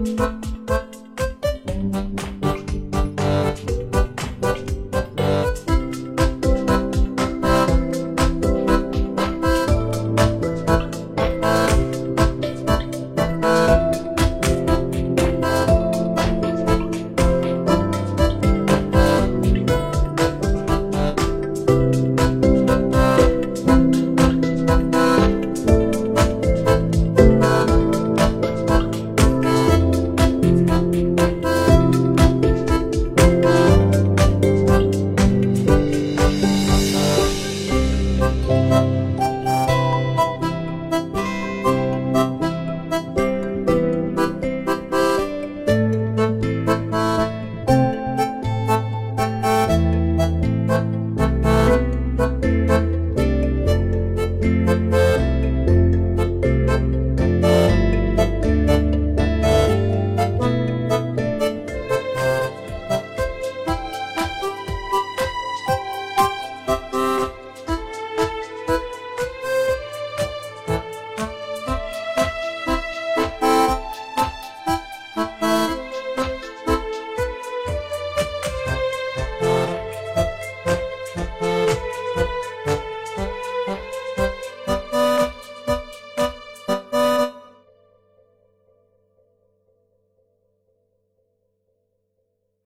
Bye.